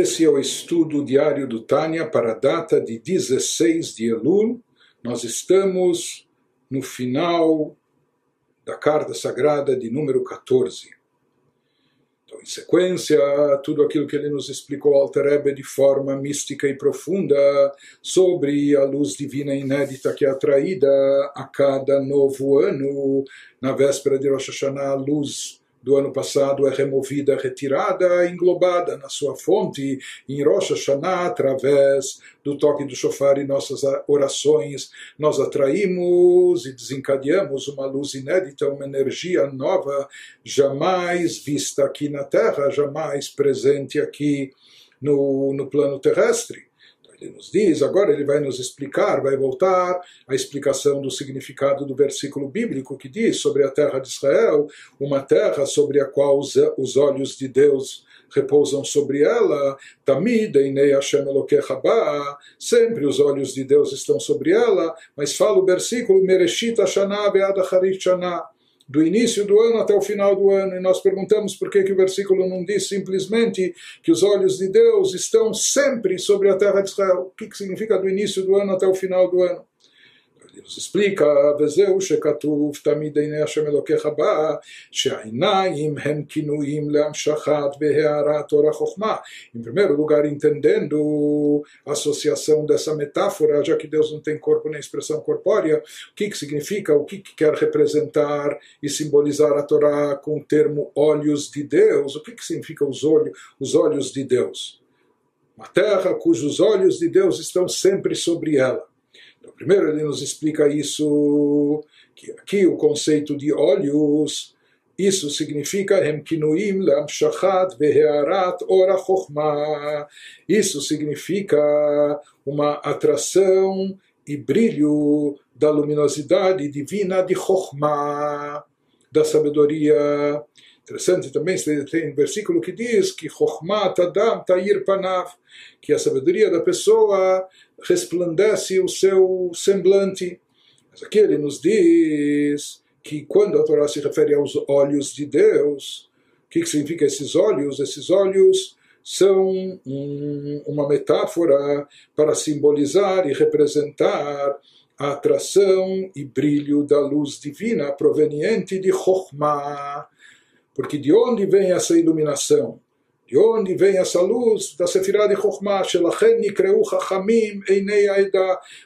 Esse é o estudo diário do Tânia para a data de 16 de Elul. Nós estamos no final da carta sagrada de número 14. Então, em sequência, tudo aquilo que ele nos explicou Alter Rebbe de forma mística e profunda sobre a luz divina inédita que é atraída a cada novo ano, na véspera de Rosh Hashanah, a luz do ano passado é removida, retirada, englobada na sua fonte em Rosh Hashanah, através do toque do shofar e nossas orações, nós atraímos e desencadeamos uma luz inédita, uma energia nova, jamais vista aqui na Terra, jamais presente aqui no, no plano terrestre ele nos diz, agora ele vai nos explicar, vai voltar à explicação do significado do versículo bíblico que diz sobre a terra de Israel, uma terra sobre a qual os, os olhos de Deus repousam sobre ela, Tamid Einei Hashem sempre os olhos de Deus estão sobre ela, mas fala o versículo Mereshit Hashanah Be'ad Acharit Shana do início do ano até o final do ano, e nós perguntamos por que, que o versículo não diz simplesmente que os olhos de Deus estão sempre sobre a terra de Israel. O que, que significa do início do ano até o final do ano? Deus explica, vezeu shekatuv tamid einei Hashem Elokecha ba, she'ainaim hem kinuim leamshachat behearat Torah Chochmah. Em primeiro lugar, entendendo a associação dessa metáfora, já que Deus não tem corpo nem expressão corpórea, o que, que significa, o que, que quer representar e simbolizar a Torá com o termo olhos de Deus? O que, que significa os olhos, os olhos de Deus? Uma terra cujos olhos de Deus estão sempre sobre ela. Primeiro ele nos explica isso, que aqui o conceito de olhos, isso significa. Isso significa uma atração e brilho da luminosidade divina de Chochma, da sabedoria. Interessante também, tem um versículo que diz que Tair Panav, que a sabedoria da pessoa resplandece o seu semblante. Mas aqui ele nos diz que quando a Torá se refere aos olhos de Deus, o que, que significa esses olhos? Esses olhos são um, uma metáfora para simbolizar e representar a atração e brilho da luz divina proveniente de Chokhmah. Porque de onde vem essa iluminação? De onde vem essa luz? Da Sefirah de Chokhmah.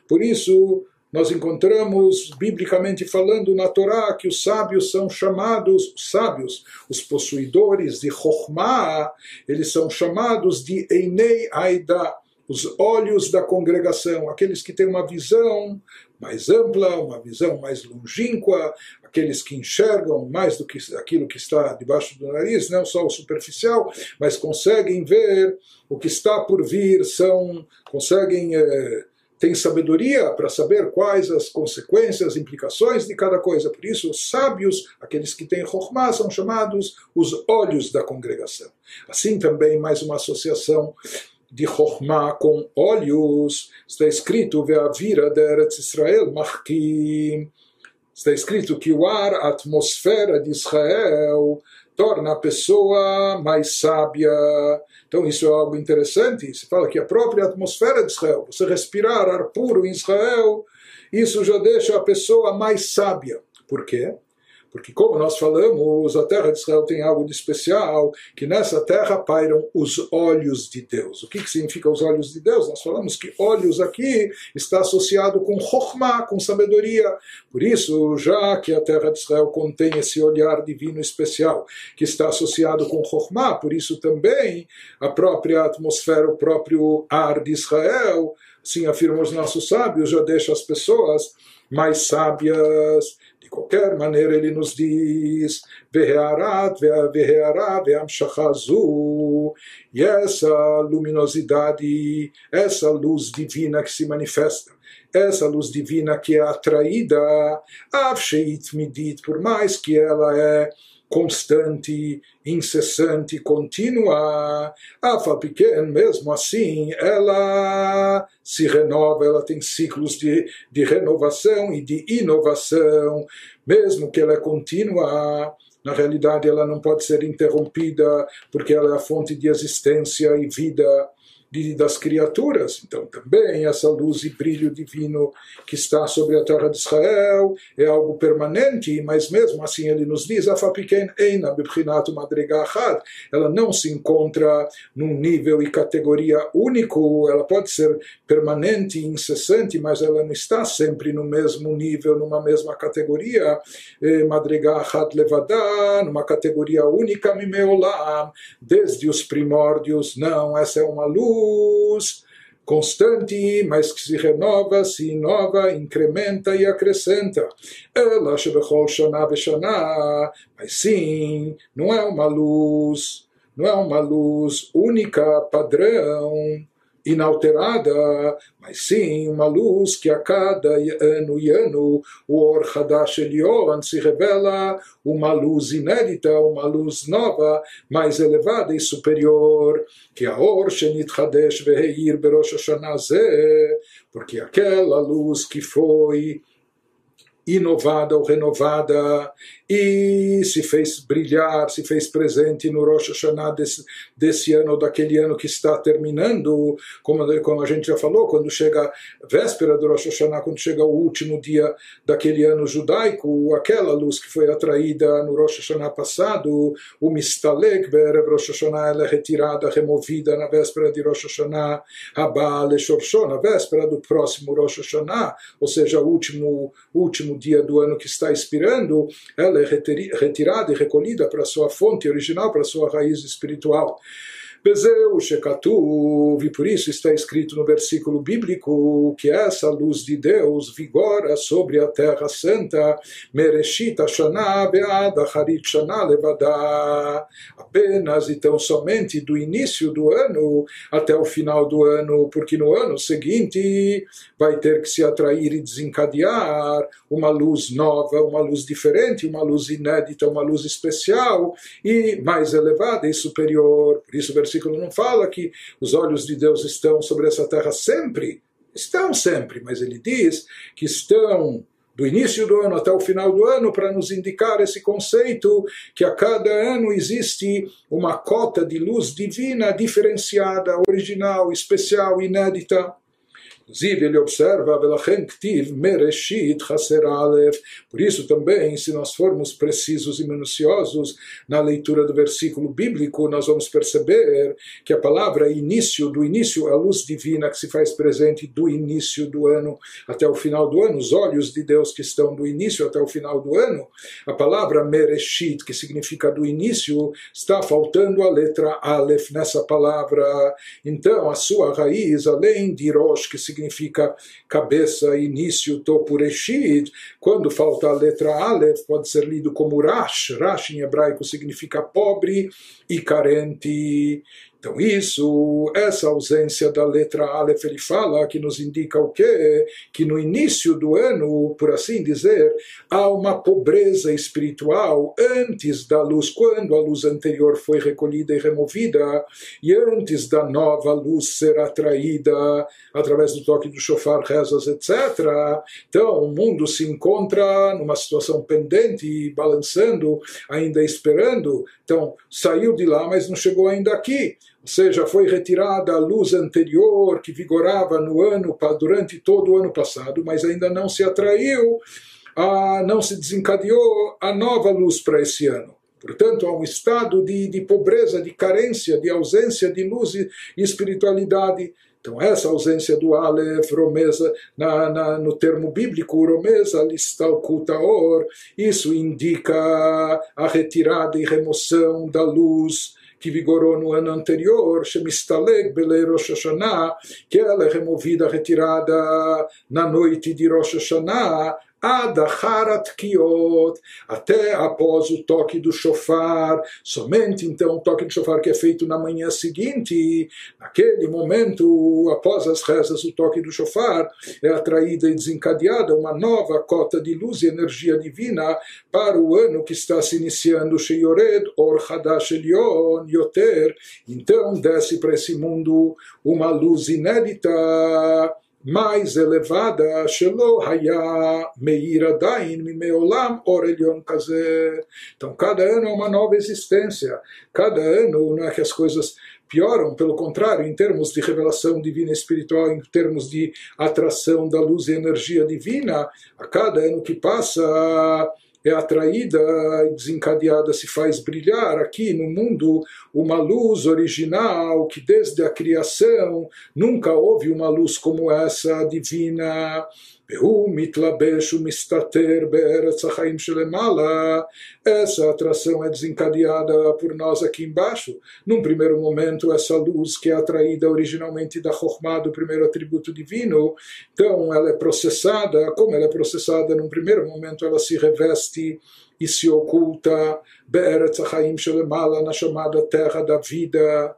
Por isso, nós encontramos, biblicamente falando, na Torá, que os sábios são chamados, os sábios, os possuidores de Chokhmah, eles são chamados de Einei Aida, os olhos da congregação, aqueles que têm uma visão mais ampla, uma visão mais longínqua, aqueles que enxergam mais do que aquilo que está debaixo do nariz, não só o superficial, mas conseguem ver o que está por vir, são conseguem eh, têm sabedoria para saber quais as consequências, as implicações de cada coisa. Por isso, os sábios, aqueles que têm Chokhmah, são chamados os olhos da congregação. Assim também, mais uma associação de Chokhmah com olhos, está escrito Ve'avira de Eretz Israel Machkim. Está escrito que o ar, a atmosfera de Israel, torna a pessoa mais sábia. Então isso é algo interessante. Se fala que a própria atmosfera de Israel, você respirar ar puro em Israel, isso já deixa a pessoa mais sábia. Por quê? Porque, como nós falamos, a terra de Israel tem algo de especial, que nessa terra pairam os olhos de Deus. O que, que significa os olhos de Deus? Nós falamos que olhos aqui está associado com Chokhmah, com sabedoria. Por isso, já que a terra de Israel contém esse olhar divino especial, que está associado com Chokhmah, por isso também a própria atmosfera, o próprio ar de Israel, assim afirmam os nossos sábios, já deixa as pessoas mais sábias qualquer maneira ele nos diz Vehearat, Veheará, Veamshachazu e essa luminosidade, essa luz divina que se manifesta essa luz divina que é atraída, Avsheit Midit, por mais que ela é constante, incessante, contínua, a pequena, mesmo assim, ela se renova, ela tem ciclos de, de renovação e de inovação, mesmo que ela é contínua, na realidade ela não pode ser interrompida porque ela é a fonte de existência e vida das criaturas. Então, também essa luz e brilho divino que está sobre a terra de Israel é algo permanente, mas mesmo assim ele nos diz: ela não se encontra num nível e categoria único, ela pode ser permanente e incessante, mas ela não está sempre no mesmo nível, numa mesma categoria. Madrigachat levadá, numa categoria única, mimeolam, desde os primórdios. Não, essa é uma luz constante, mas que se renova, se inova, incrementa e acrescenta. Ela mas sim, não é uma luz, não é uma luz única, padrão, inalterada, mas sim uma luz que a cada ano e ano o Or Hadash Elyon se revela uma luz inédita, uma luz nova, mais elevada e superior, que a Or Shenit Hadesh Veheir Berosh Hashanah porque aquela luz que foi inovada ou renovada e se fez brilhar, se fez presente no Rosh Hashanah desse, desse ano ou daquele ano que está terminando, como, como a gente já falou, quando chega a véspera do Rosh Hashanah, quando chega o último dia daquele ano judaico, aquela luz que foi atraída no Rosh Hashanah passado, o Mistalek Berev Rosh Hashanah, ela é retirada, removida na véspera de Rosh Hashanah, Abba Leshorsho, na véspera do próximo Rosh Hashanah, ou seja, o último, último dia do ano que está expirando, ela é retirada e recolhida para sua fonte original, para sua raiz espiritual. Bezeu Shekatuv, e por isso está escrito no versículo bíblico que essa luz de Deus vigora sobre a terra santa, Mereshit Hashanah Be'ad Harit Shana apenas e tão somente do início do ano até o final do ano, porque no ano seguinte vai ter que se atrair e desencadear uma luz nova, uma luz diferente, uma luz inédita, uma luz especial e mais elevada e superior. Por isso versículo versículo não fala que os olhos de Deus estão sobre essa terra sempre. Estão sempre, mas ele diz que estão do início do ano até o final do ano para nos indicar esse conceito que a cada ano existe uma cota de luz divina diferenciada, original, especial, inédita. Inclusive, ele observa, Por isso também, se nós formos precisos e minuciosos na leitura do versículo bíblico, nós vamos perceber que a palavra início, do início, a luz divina que se faz presente do início do ano até o final do ano, os olhos de Deus que estão do início até o final do ano, a palavra mereshit, que significa do início, está faltando a letra Aleph nessa palavra. Então, a sua raiz, além de Rosh, que significa significa cabeça, início, topo, reshit. Quando falta a letra Aleph, pode ser lido como Rash. Rash em hebraico significa pobre e carente. Então isso, essa ausência da letra Aleph, ele fala que nos indica o quê? Que no início do ano, por assim dizer, há uma pobreza espiritual antes da luz, quando a luz anterior foi recolhida e removida, e antes da nova luz ser atraída através do toque do shofar, rezas, etc. Então o mundo se encontra numa situação pendente, balançando, ainda esperando. Então saiu de lá, mas não chegou ainda aqui ou seja, foi retirada a luz anterior que vigorava no ano durante todo o ano passado, mas ainda não se atraiu, a, não se desencadeou a nova luz para esse ano. Portanto, há um estado de, de pobreza, de carência, de ausência de luz e espiritualidade. Então, essa ausência do Aleph, Romesa, na, na, no termo bíblico, Romesa, Listalkutaor, isso indica a retirada e remoção da luz que vigorou no ano anterior, Shemistaleg Belei Rosh Hashanah, que ela é removida, retirada na noite de Rosh Hashanah, Adacharat Kiot, até após o toque do shofar, somente então o toque do shofar que é feito na manhã seguinte, naquele momento, após as rezas, o toque do shofar, é atraída e desencadeada uma nova cota de luz e energia divina para o ano que está se iniciando, Sheyored Or Hadash Elyon Yoter, então desce para esse mundo uma luz inédita mais elevada, Shelo Haya Meir Adain Mimeolam Orelion Kazer. Então, cada ano é uma nova existência. Cada ano não é que as coisas pioram, pelo contrário, em termos de revelação divina espiritual, em termos de atração da luz e energia divina, a cada ano que passa é atraída desencadeada, se faz brilhar aqui no mundo uma luz original que desde a criação nunca houve uma luz como essa divina. והוא מתלבש ומסתתר בארץ החיים שלמעלה, essa atração é desencadeada por nós aqui embaixo. Num primeiro momento, essa luz que é atraída originalmente da Chokhmah, do primeiro atributo divino, então ela é processada, como ela é processada num primeiro momento, ela se reveste e se oculta Be'eretz HaChaim Shelemala, na chamada terra da vida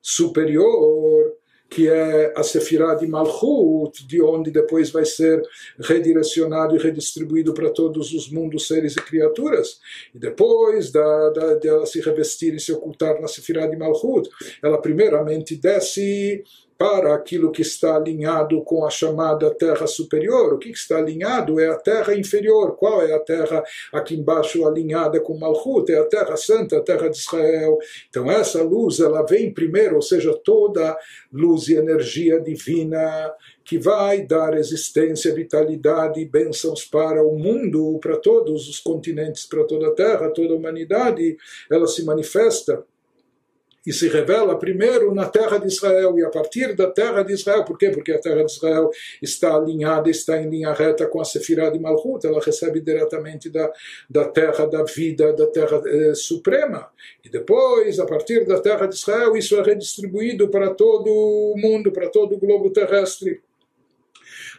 superior, que é a Sefirah de Malchut, de onde depois vai ser redirecionado e redistribuído para todos os mundos, seres e criaturas. E depois da, da, dela se revestir e se ocultar na Sefirah de Malchut, ela primeiramente desce para aquilo que está alinhado com a chamada terra superior. O que está alinhado é a terra inferior. Qual é a terra aqui embaixo alinhada com Malchut? É a terra santa, a terra de Israel. Então essa luz, ela vem primeiro, ou seja, toda luz e energia divina que vai dar existência, vitalidade e bênçãos para o mundo, para todos os continentes, para toda a terra, toda a humanidade, ela se manifesta e se revela primeiro na terra de Israel e a partir da terra de Israel. Por quê? Porque a terra de Israel está alinhada, está em linha reta com a Sefirah de Malchut, ela recebe diretamente da, da terra da vida, da terra eh, suprema. E depois, a partir da terra de Israel, isso é redistribuído para todo o mundo, para todo o globo terrestre.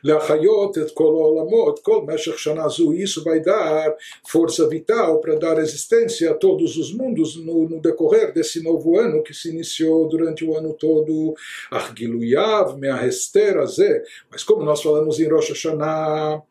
להחיות את כל העולמות, כל משך שנה זו, isso vai dar força vital para dar existência a todos os mundos no, no decorrer desse novo ano que se iniciou durante o ano todo. Argiluyav meahester azeh, mas como nós falamos em Rosh Hashanah,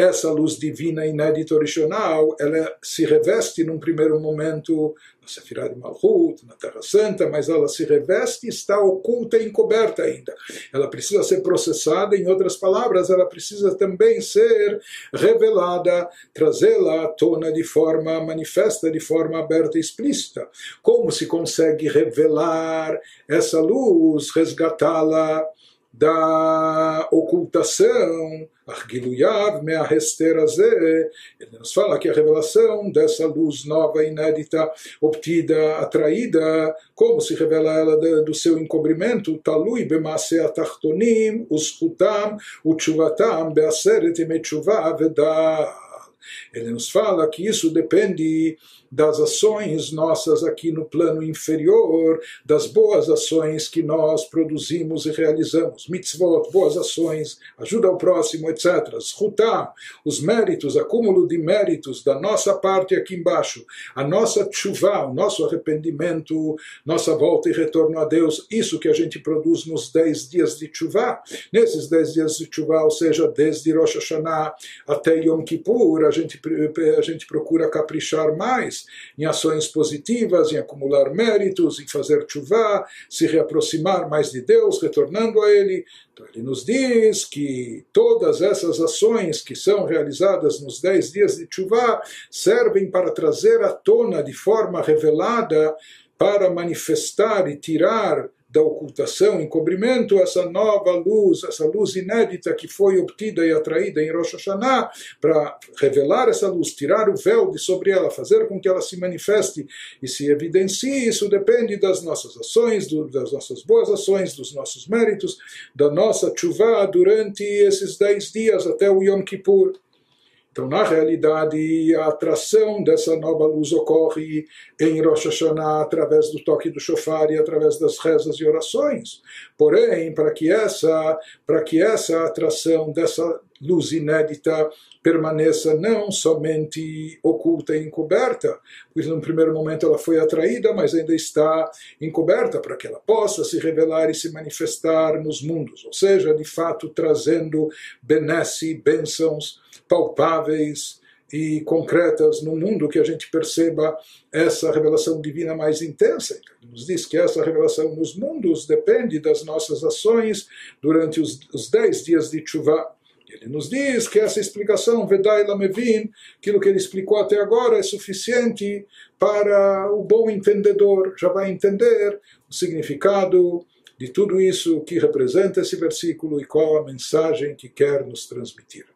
essa luz divina inédita original, ela se reveste num primeiro momento na Sefirah de Malchut, na Terra Santa, mas ela se reveste e está oculta e encoberta ainda. Ela precisa ser processada, em outras palavras, ela precisa também ser revelada, trazê-la à tona de forma manifesta, de forma aberta e explícita. Como se consegue revelar essa luz, resgatá-la? Da ocultação, Argiluyav Meahester ele nos fala que a revelação dessa luz nova, inédita, obtida, atraída, como se revela ela do seu encobrimento, Talui Bemase Atachtonim, Uschutam, Uchuvatam, Beaseret Emetchuva Vedar. Ele nos fala que isso depende das ações nossas aqui no plano inferior, das boas ações que nós produzimos e realizamos. Mitzvot, boas ações, ajuda ao próximo, etc. Zhutam, os méritos, acúmulo de méritos da nossa parte aqui embaixo, a nossa chuva, o nosso arrependimento, nossa volta e retorno a Deus, isso que a gente produz nos dez dias de chuva. Nesses dez dias de chuva, ou seja, desde Rosh Hashanah até Yom Kippur, a gente, a gente procura caprichar mais em ações positivas, em acumular méritos, em fazer chuva, se reaproximar mais de Deus, retornando a Ele. Então ele nos diz que todas essas ações que são realizadas nos dez dias de chuva servem para trazer à tona de forma revelada, para manifestar e tirar da ocultação, encobrimento, essa nova luz, essa luz inédita que foi obtida e atraída em Rosh Hashanah, para revelar essa luz, tirar o véu de sobre ela, fazer com que ela se manifeste e se evidencie, isso depende das nossas ações, do, das nossas boas ações, dos nossos méritos, da nossa chuva durante esses dez dias até o Yom Kippur. Então, na realidade, a atração dessa nova luz ocorre em Rosh Hashanah através do toque do shofar e através das rezas e orações. Porém, para que essa, para que essa atração dessa luz inédita permaneça não somente oculta e encoberta, pois no primeiro momento ela foi atraída, mas ainda está encoberta para que ela possa se revelar e se manifestar nos mundos, ou seja, de fato trazendo benesse, bênçãos palpáveis e concretas no mundo que a gente perceba essa revelação divina mais intensa. Então, ele nos diz que essa revelação nos mundos depende das nossas ações durante os, os dez dias de chuva. Ele nos diz que essa explicação, Vedai Lamevin, aquilo que ele explicou até agora, é suficiente para o bom entendedor, já vai entender o significado de tudo isso que representa esse versículo e qual a mensagem que quer nos transmitir.